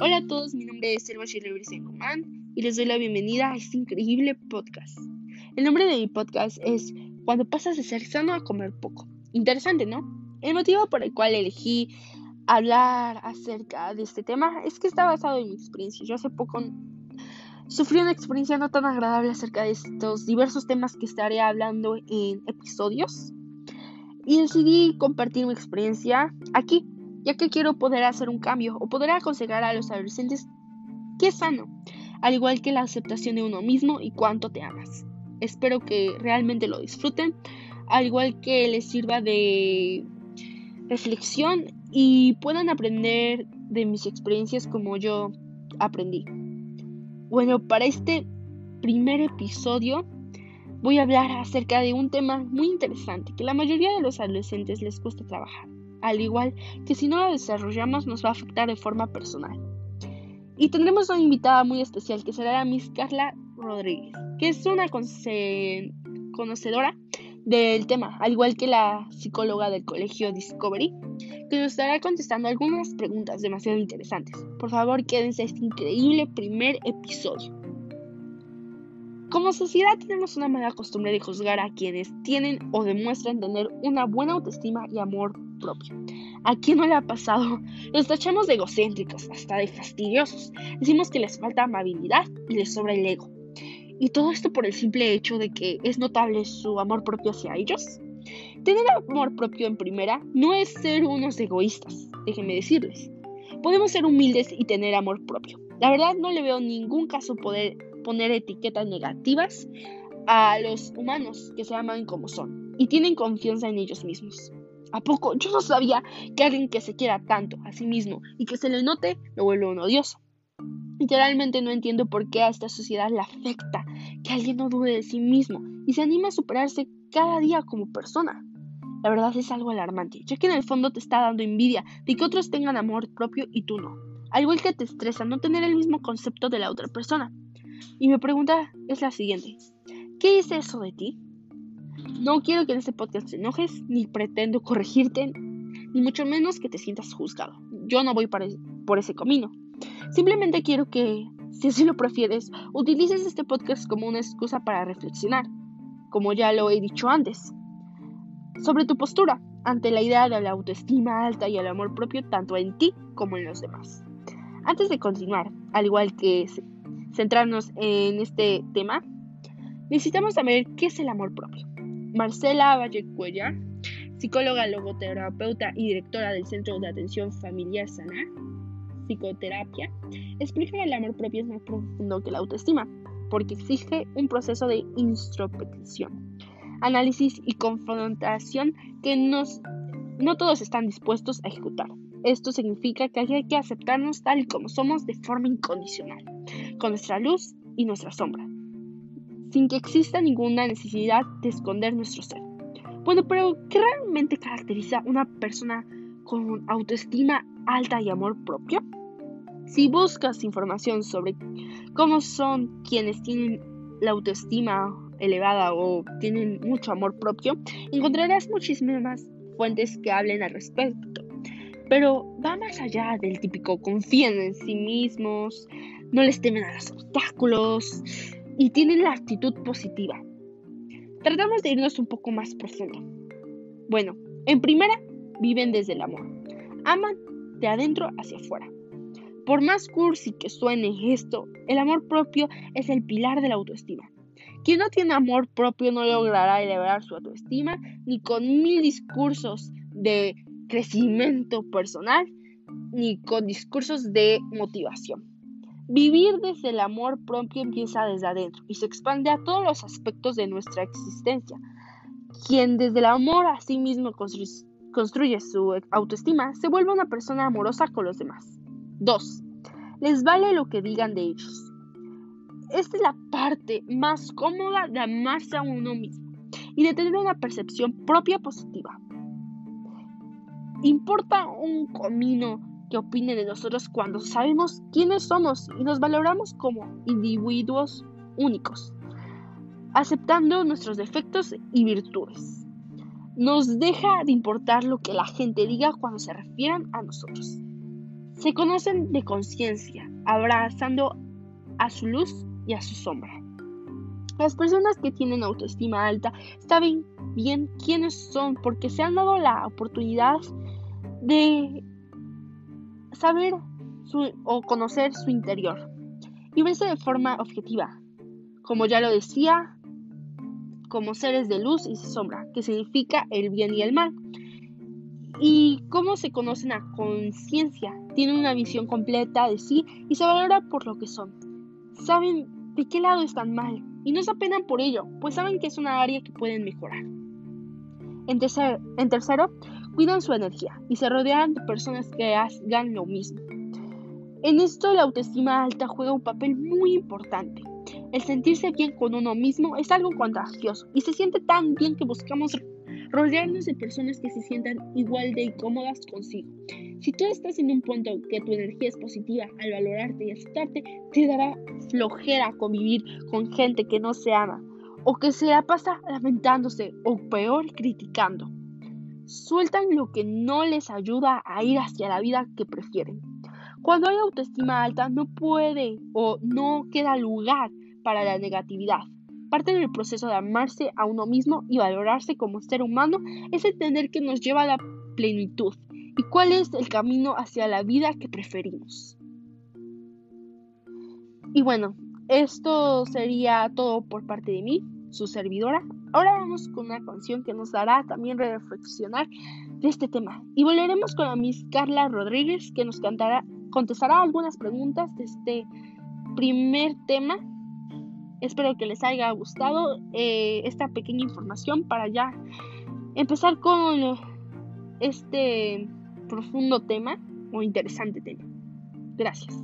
Hola a todos, mi nombre es Selva Shirley Comán y les doy la bienvenida a este increíble podcast. El nombre de mi podcast es Cuando pasas de ser sano a comer poco. Interesante, ¿no? El motivo por el cual elegí hablar acerca de este tema es que está basado en mi experiencia. Yo hace poco sufrí una experiencia no tan agradable acerca de estos diversos temas que estaré hablando en episodios y decidí compartir mi experiencia aquí ya que quiero poder hacer un cambio o poder aconsejar a los adolescentes que es sano, al igual que la aceptación de uno mismo y cuánto te amas. Espero que realmente lo disfruten, al igual que les sirva de reflexión y puedan aprender de mis experiencias como yo aprendí. Bueno, para este primer episodio voy a hablar acerca de un tema muy interesante que la mayoría de los adolescentes les cuesta trabajar al igual que si no lo desarrollamos nos va a afectar de forma personal. Y tendremos una invitada muy especial que será la Miss Carla Rodríguez, que es una conocedora del tema, al igual que la psicóloga del colegio Discovery, que nos estará contestando algunas preguntas demasiado interesantes. Por favor, quédense a este increíble primer episodio. Como sociedad tenemos una mala costumbre de juzgar a quienes tienen o demuestran tener una buena autoestima y amor propio. ¿A quién no le ha pasado? Los tachamos de egocéntricos, hasta de fastidiosos. Decimos que les falta amabilidad y les sobra el ego. Y todo esto por el simple hecho de que es notable su amor propio hacia ellos. Tener amor propio en primera no es ser unos egoístas, déjenme decirles. Podemos ser humildes y tener amor propio. La verdad no le veo ningún caso poder poner etiquetas negativas a los humanos que se aman como son y tienen confianza en ellos mismos. ¿A poco? Yo no sabía que alguien que se quiera tanto a sí mismo y que se le note lo vuelve un odioso. Literalmente no entiendo por qué a esta sociedad le afecta que alguien no dude de sí mismo y se anime a superarse cada día como persona. La verdad es algo alarmante, ya que en el fondo te está dando envidia de que otros tengan amor propio y tú no. Al igual que te estresa no tener el mismo concepto de la otra persona. Y mi pregunta es la siguiente. ¿Qué dice eso de ti? No quiero que en este podcast te enojes, ni pretendo corregirte, ni mucho menos que te sientas juzgado. Yo no voy por ese camino. Simplemente quiero que, si así lo prefieres, utilices este podcast como una excusa para reflexionar, como ya lo he dicho antes, sobre tu postura ante la idea de la autoestima alta y el amor propio tanto en ti como en los demás. Antes de continuar, al igual que centrarnos en este tema, necesitamos saber qué es el amor propio. Marcela Valle Cuellar, psicóloga, logoterapeuta y directora del Centro de Atención Familiar Sanar, Psicoterapia, explica que el amor propio es más profundo que la autoestima, porque exige un proceso de introspección, análisis y confrontación que nos, no todos están dispuestos a ejecutar. Esto significa que hay que aceptarnos tal y como somos de forma incondicional, con nuestra luz y nuestra sombra, sin que exista ninguna necesidad de esconder nuestro ser. Bueno, pero ¿qué realmente caracteriza una persona con autoestima alta y amor propio? Si buscas información sobre cómo son quienes tienen la autoestima elevada o tienen mucho amor propio, encontrarás muchísimas fuentes que hablen al respecto pero va más allá del típico confían en sí mismos, no les temen a los obstáculos y tienen la actitud positiva. Tratamos de irnos un poco más profundo. Bueno, en primera, viven desde el amor. Aman de adentro hacia afuera. Por más cursi que suene esto, el amor propio es el pilar de la autoestima. Quien no tiene amor propio no logrará elevar su autoestima ni con mil discursos de crecimiento personal ni con discursos de motivación. Vivir desde el amor propio empieza desde adentro y se expande a todos los aspectos de nuestra existencia. Quien desde el amor a sí mismo construye, su autoestima se vuelve una persona amorosa con los demás. 2. Les vale lo que digan de ellos. Esta es la parte más cómoda de amarse a uno mismo y de tener una percepción propia positiva. Importa un comino que opine de nosotros cuando sabemos quiénes somos y nos valoramos como individuos únicos, aceptando nuestros defectos y virtudes. Nos deja de importar lo que la gente diga cuando se refieran a nosotros. Se conocen de conciencia, abrazando a su luz y a su sombra. Las personas que tienen autoestima alta saben bien quiénes son porque se han dado la oportunidad de saber o conocer su interior y verse de forma objetiva, como ya lo decía, como seres de luz y sombra, que significa el bien y el mal. Y cómo se conocen a conciencia, tienen una visión completa de sí y se valora por lo que son. Saben de qué lado están mal y no se apenan por ello, pues saben que es una área que pueden mejorar. En, en tercero, cuidan su energía y se rodean de personas que hagan lo mismo. En esto la autoestima alta juega un papel muy importante. El sentirse bien con uno mismo es algo contagioso y se siente tan bien que buscamos rodearnos de personas que se sientan igual de incómodas consigo. Si tú estás en un punto que tu energía es positiva al valorarte y aceptarte, te dará flojera convivir con gente que no se ama o que se la pasa lamentándose o peor criticando. Sueltan lo que no les ayuda a ir hacia la vida que prefieren. Cuando hay autoestima alta no puede o no queda lugar para la negatividad. Parte del proceso de amarse a uno mismo y valorarse como ser humano es entender que nos lleva a la plenitud y cuál es el camino hacia la vida que preferimos. Y bueno, esto sería todo por parte de mí, su servidora. Ahora vamos con una canción que nos dará también reflexionar de este tema. Y volveremos con la Miss Carla Rodríguez que nos cantará, contestará algunas preguntas de este primer tema Espero que les haya gustado eh, esta pequeña información para ya empezar con este profundo tema o interesante tema. Gracias.